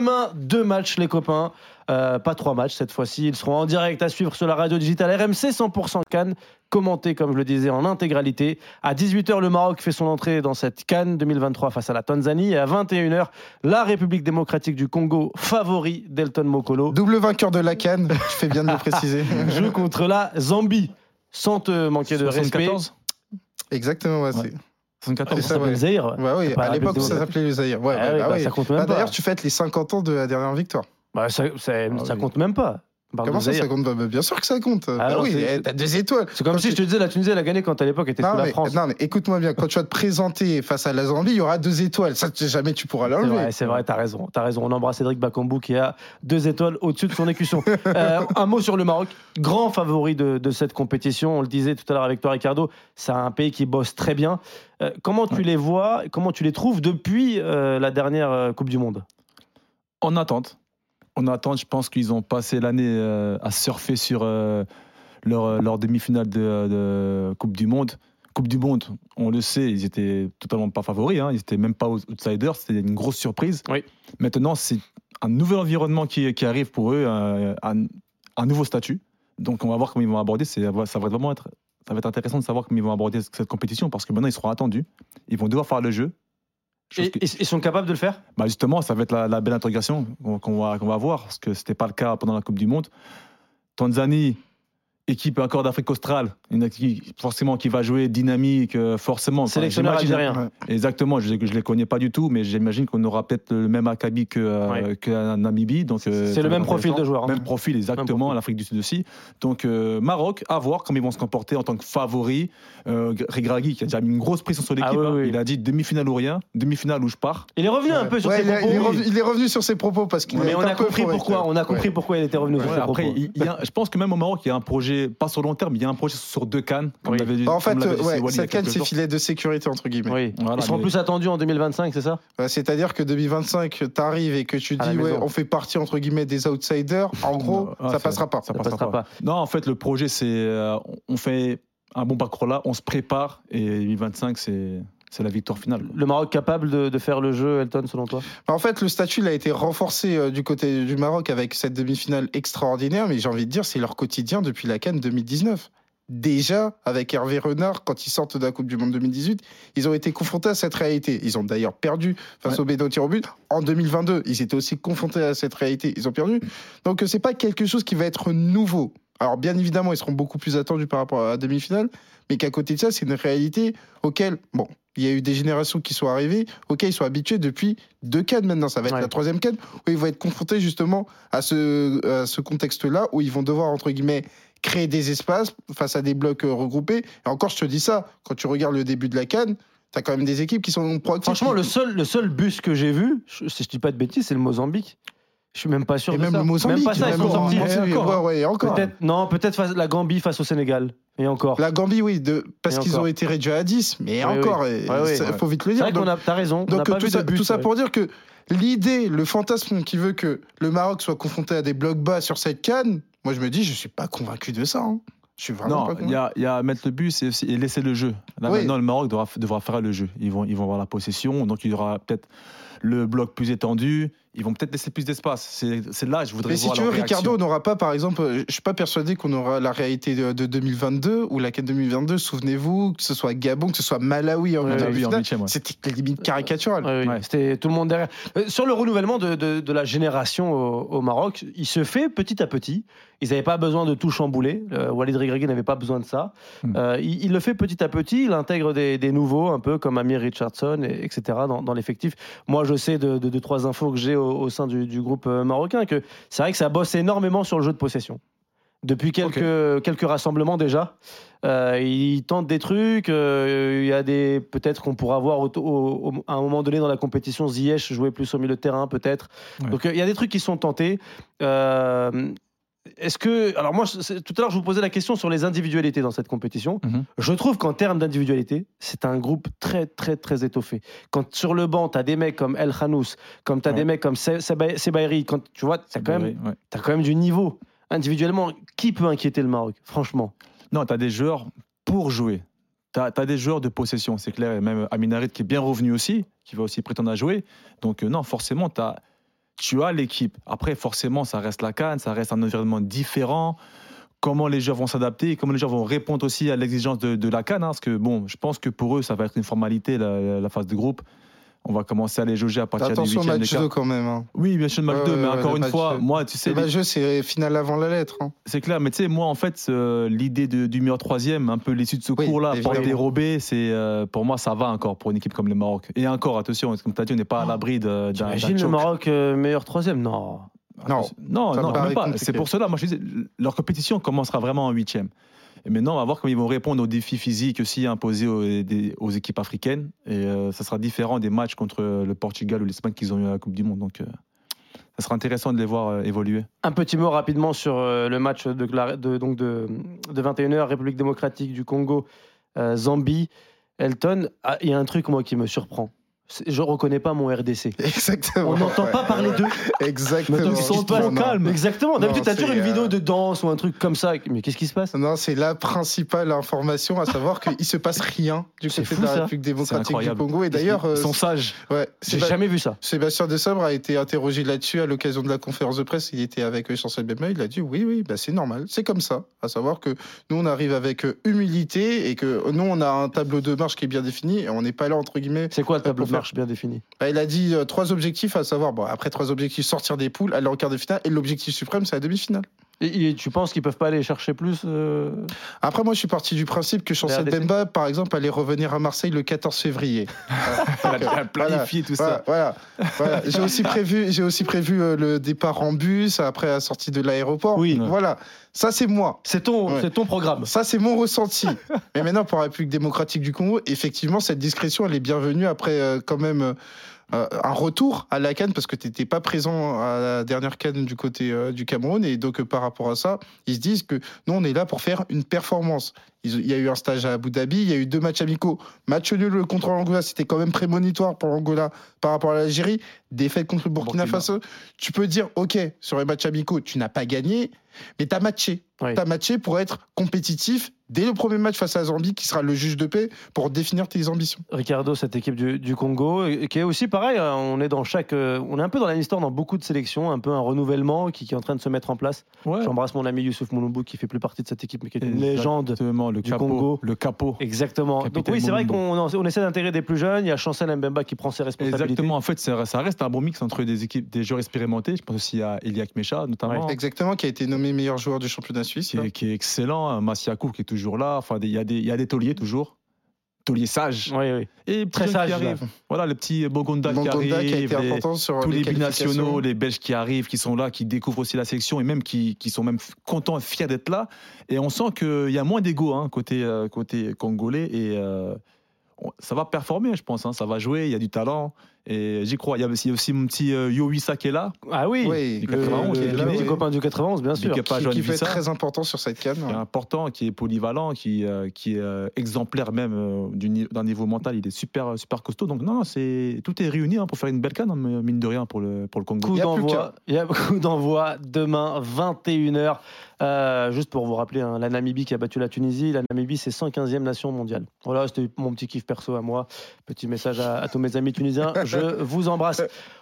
Demain, deux matchs, les copains. Euh, pas trois matchs cette fois-ci. Ils seront en direct à suivre sur la radio digitale RMC 100% Cannes, commenté, comme je le disais, en intégralité. À 18h, le Maroc fait son entrée dans cette Cannes 2023 face à la Tanzanie. Et à 21h, la République démocratique du Congo, favori d'Elton Mokolo, Double vainqueur de la Cannes, tu fais bien de le préciser. joue contre la Zambie. Sans te manquer de respect. 74 Exactement, ouais, Ouais. C'est- 74 Ça ça, s'appelle ouais. le Zaïre. Ouais, oui, à l'époque, ça s'appelait le Zaïre. Ouais, Ah ouais, bah bah, oui. ça compte même Bah, pas. D'ailleurs, tu fêtes les 50 ans de la dernière victoire. Bah, ça, ça- Ah ça oui. compte même pas. Comment ça, ça compte pas Bah, Bien sûr que ça compte. Bah non, oui, eh, t'as deux étoiles. C'est comme si je te disais la Tunisie elle a gagné quand à l'époque était Non la France. non, mais écoute-moi bien, quand tu vas te présenter face à la Zambie, il y aura deux étoiles. Ça, tu- jamais tu pourras C'est l'enlever. vrai, c'est vrai, t'as raison, t'as raison. On embrasse Cédric Bakambu qui a deux étoiles au-dessus de son écusson. Euh, un mot sur le Maroc, grand favori de, de cette compétition. On le disait tout à l'heure avec toi, Ricardo. C'est un pays qui bosse très bien. Euh, comment tu Ouais. les vois, comment tu les trouves depuis euh, la dernière Coupe du Monde? En attente. En attente, je pense qu'ils ont passé l'année euh, à surfer sur euh, leur, leur demi-finale de, de Coupe du Monde. Coupe du Monde, on le sait, ils étaient totalement pas favoris, hein, ils étaient même pas outsiders, c'était une grosse surprise. Oui. Maintenant, c'est un nouvel environnement qui, qui arrive pour eux, euh, un, un nouveau statut. Donc, on va voir comment ils vont aborder. Ça va vraiment être, ça va être intéressant de savoir comment ils vont aborder cette compétition parce que maintenant, ils seront attendus. Ils vont devoir faire le jeu. Et- Ils sont capables de le faire? Bah justement, ça va être la, la belle intégration qu'on qu'on va, qu'on va voir, parce que ce n'était pas le cas pendant la Coupe du Monde. Tanzanie, équipe encore d'Afrique australe, une équipe forcément qui va jouer dynamique, euh, forcément. Enfin, Sélectionneur j'imagine- algérien. Exactement, je ne les connais pas du tout, mais j'imagine qu'on aura peut-être le même acabit que, euh, Ouais. que la Namibie. donc, euh, C'est le même profil de joueur. hein. Même profil, exactement, l'Afrique du Sud aussi. Donc, euh, Maroc, à voir comment ils vont se comporter en tant que favori. Euh, Regragui, qui a déjà mis une grosse pression sur l'équipe, Ah oui, hein. oui. il a dit demi-finale ou rien, demi-finale où je pars. Il est revenu un peu sur Ouais, ses il, a- propos. il est revenu, il est revenu sur ses propos parce qu'il Mais a on été a compris pourquoi. On a compris pourquoi il était revenu sur ses propos. je pense que même au Maroc, il y a un projet, pas sur long terme, mais il y a un projet sur deux cannes. Comme Oui. l'avait dit- en fait, comme euh, dit ouais, Wally cette canne, c'est filet de sécurité, entre guillemets. Oui. Voilà, Ils seront mais- plus attendus en 2025, c'est ça? C'est-à-dire que 2025, t'arrives et que tu dis, ouais, on fait partie, entre guillemets, des outsiders. En gros, Non, ah, ça passera pas. Ça Ça passera passera pas. pas. Non, en fait, le projet, c'est euh, on fait un bon parcours là, on se prépare et 2025, c'est c'est la victoire finale. Le Maroc capable de, de faire le jeu, Elton, selon toi? En fait, le statut il a été renforcé euh, du côté du Maroc avec cette demi-finale extraordinaire, mais j'ai envie de dire, c'est leur quotidien depuis la Cannes 2019. Déjà, avec Hervé Renard, quand ils sortent de la Coupe du Monde 2018, ils ont été confrontés à cette réalité. Ils ont d'ailleurs perdu face Ouais. au Bénin tir au but. En 2022, ils étaient aussi confrontés à cette réalité. Ils ont perdu. Donc, euh, c'est pas quelque chose qui va être nouveau. Alors, bien évidemment, ils seront beaucoup plus attendus par rapport à la demi-finale, mais qu'à côté de ça, c'est une réalité auquel, bon, il y a eu des générations qui sont arrivées, auxquelles ils sont habitués depuis deux cannes maintenant. Ça va être Ouais. la troisième canne où ils vont être confrontés justement à ce, à ce contexte-là où ils vont devoir, entre guillemets, créer des espaces face à des blocs euh, regroupés. Et encore, je te dis ça, quand tu regardes le début de la canne, t'as quand même des équipes qui sont proactives. Franchement, le seul, le seul bus que j'ai vu, si je dis pas de bêtises, c'est le Mozambique. Je suis même pas sûr Et de même ça. le Mozambique. Même pas ça, ils même sont sortis. Et encore. ouais, ouais, encore. Peut-être, non, peut-être face- la Gambie face au Sénégal. Et encore. La Gambie, oui, de, parce Et qu'ils encore. ont été réduits à 10, mais Oui, encore, oui. il Ouais, ouais. faut vite le C'est dire. vrai qu'on a, t'as raison. on n'a Donc pas tout, vu ça, de but, tout ça ouais. pour dire que l'idée, le fantasme qui veut que le Maroc soit confronté à des blocs bas sur cette canne, moi je me dis, je suis pas convaincu de ça. hein. Je suis vraiment Non, pas il convaincu. y a, il y a mettre le but c'est aussi- et laisser le jeu. Là Oui. maintenant, le Maroc devra, devra faire le jeu. Ils vont, ils vont avoir la possession, donc il y aura peut-être le bloc plus étendu. Ils vont peut-être laisser plus d'espace. C'est là, je voudrais Mais si tu veux, réaction. Ricardo, on n'aura pas, par exemple, euh, je suis pas persuadé qu'on aura la réalité de, de 2022 ou la canne 2022. Souvenez-vous, que ce soit Gabon, que ce soit Malawi en huitième, ouais. c'était limite caricatural. Ouais, oui, Ouais. C'était tout le monde derrière. Euh, sur le renouvellement de, de- de la génération au, au Maroc, il se fait petit à petit. Ils n'avaient pas besoin de tout chambouler. Euh, Walid Regragui n'avait pas besoin de ça. Hmm. Euh, il, il le fait petit à petit. Il intègre des, des nouveaux, un peu comme Amir Richardson, et- etc., dans, dans l'effectif. Moi, je sais de, de, de trois infos que j'ai au, au sein du, du groupe euh, marocain que c'est vrai que ça bosse énormément sur le jeu de possession. Depuis quelques, quelques rassemblements déjà, Euh, ils tentent des trucs. euh, Il y a des peut-être qu'on pourra voir au- à un moment donné dans la compétition Ziyech jouer plus au milieu de terrain peut-être. Ouais. Donc euh, il y a des trucs qui sont tentés. Euh, Est-ce que alors moi tout à l'heure je vous posais la question sur les individualités dans cette compétition. Mhm. Je trouve qu'en termes d'individualité, c'est un groupe très très très étoffé. Quand sur le banc tu as des mecs comme El Khanous, comme tu as Ouais. des mecs comme Se- Seba- Sebairi, quand tu vois, tu as Ouais. Quand même du niveau. Individuellement, qui peut inquiéter le Maroc Franchement? Non, tu as des joueurs pour jouer. Tu as, des joueurs de possession, c'est clair. Et même Aminarit qui est bien revenu aussi, qui va aussi prétendre à jouer. Donc, euh, non, forcément, tu as. Tu as l'équipe. Après, forcément, ça reste la Cannes, ça reste un environnement différent. Comment les joueurs vont s'adapter et comment les joueurs vont répondre aussi à l'exigence de, la Cannes. hein, parce que, bon, je pense que pour eux, ça va être une formalité, la phase de groupe. On va commencer à les jauger à partir du Attention match quart. 2 quand même. Hein. Oui, bien sûr, le match Ouais, 2, mais encore une fois, moi, tu sais, Le match 2, c'est final avant la lettre. hein. c'est clair, mais tu sais, moi, en fait, euh, l'idée de- du meilleur troisième, un peu l'issue de ce Oui, cours-là, évidemment. porter Robé, c'est euh, pour moi, ça va encore pour une équipe comme le Maroc. Et encore, attention, comme tu as dit, on n'est pas à l'abri de- d'un. Imagine le. Maroc euh, meilleur troisième? Non. Non. non, non, même pas. C'est pour cela, moi, je disais, leur compétition commencera vraiment en huitième. Et maintenant, on va voir comment ils vont répondre aux défis physiques aussi imposés aux, équipes africaines. Et euh, ça sera différent des matchs contre le Portugal ou l'Espagne qu'ils ont eu à la Coupe du Monde. Donc, euh, ça sera intéressant de les voir euh, évoluer. Un petit mot rapidement sur le match de, donc de, de 21h, République démocratique du Congo, Zambie, Elton. Ah, Il y a un truc, moi, qui me surprend. Je reconnais pas mon RDC. Exactement. On n'entend ouais. pas parler d'eux. Exactement. Donc, ils sont pas calmes. Exactement. D'habitude, t'as toujours une vidéo euh, de danse ou un truc comme ça. Mais qu'est-ce qui se passe? Non, c'est la principale information, à savoir qu'il se passe rien du côté fou, de la. République démocratique du. Congo. Et d'ailleurs, ils euh, sont sages. ouais, J'ai Séba- jamais vu ça. Sébastien Desabre a été interrogé là-dessus à l'occasion de la conférence de presse. Il était avec euh, Chancel Bemba. Il a dit oui, oui, bah, c'est normal, c'est comme ça. À savoir que nous, on arrive avec humilité et que nous, on a un tableau de marche qui est bien défini et on n'est pas là, entre guillemets. C'est quoi le tableau de Pour faire- marche bien défini Bah, il a dit euh, trois objectifs, à savoir, bon, après trois objectifs, sortir des poules, aller en quart de finale et l'objectif suprême, c'est la demi-finale. Et, et tu penses qu'ils peuvent pas aller chercher plus euh, Après, moi, je suis parti du principe que Chancel. Bemba, par exemple, allait revenir à Marseille le 14 février. Elle a bien planifié tout ça. Voilà, voilà, voilà. J'ai aussi prévu, j'ai aussi prévu euh, le départ en bus après la sortie de l'aéroport. Oui. Voilà, ça c'est moi. C'est ton, Ouais. c'est ton programme. Ça c'est mon ressenti. Mais maintenant pour la République démocratique du Congo, effectivement cette discrétion elle est bienvenue après euh, quand même euh, un retour à la Cannes parce que tu n'étais pas présent à la dernière Cannes du côté euh, du Cameroun et donc euh, par rapport à ça, ils se disent que nous on est là pour faire une performance. Il y a eu un stage à Abu Dhabi, il y a eu deux matchs amicaux. Match nul contre l'Angola, c'était quand même prémonitoire pour l'Angola par rapport à l'Algérie. Défaite contre le Burkina, Burkina. Faso. Tu peux dire, OK, sur les matchs amicaux, tu n'as pas gagné, mais tu as matché. Oui. Tu as matché pour être compétitif dès le premier match face à la Zambie, qui sera le juge de paix, pour définir tes ambitions. Ricardo, cette équipe du, du Congo, et- qui est aussi pareil. hein, On est dans chaque, euh, on est un peu dans la même histoire dans beaucoup de sélections, un peu un renouvellement qui, qui est en train de se mettre en place. Ouais. J'embrasse mon ami Youssouf Mouloubou qui fait plus partie de cette équipe, mais qui est une légende. Exactement, le du capot. Congo. Le capot. Exactement. Donc oui, c'est vrai qu'on on essaie d'intégrer des plus jeunes. Il y a Chancel Mbemba qui prend ses responsabilités. Exactement, en fait, ça ça reste un bon mix entre des équipes, des joueurs expérimentés. Je pense aussi à Eliak Mecha, notamment, Exactement, qui a été nommé meilleur joueur du championnat suisse. qui, est, qui est excellent. Massiakou qui est toujours là. Enfin, il y a des, il y a des tauliers toujours. Tauliers sages. Oui, oui. Et Très petits jeunes sage, qui là. arrivent. Voilà, le petit Bogonda, qui qui a arrive. été les- important sur tous les qualifications. binationaux, les Belges qui arrivent, qui sont là, qui découvrent aussi la sélection et même qui, qui sont même contents et fiers d'être là. Et on sent qu'il y a moins d'ego hein, côté, euh, côté congolais et euh, ça va performer, je pense. hein, ça va jouer, il y a du talent et j'y crois. Il y a aussi, mon petit euh, Yo Wissa qui est là. Ah oui. Oui, Du le- 91, le-. Petit copain du 91, bien sûr. Qui, qui être Wissa. très important sur cette canne. qui est important, qui est polyvalent, qui, euh, qui est euh, exemplaire même euh, d'un niveau mental. Il est super, super costaud. Donc, non, c'est, tout est réuni hein, pour faire une belle canne, hein, mine de rien, pour le, pour le Congo. Coup Il y a plus d'envoi. Il y a coup d'envoi demain, 21h. Euh, juste pour vous rappeler, hein, la Namibie qui a battu la Tunisie. La Namibie, c'est 115e nation mondiale. Voilà, c'était mon petit kiff perso à moi. Petit message à, à tous mes amis tunisiens. Je vous embrasse.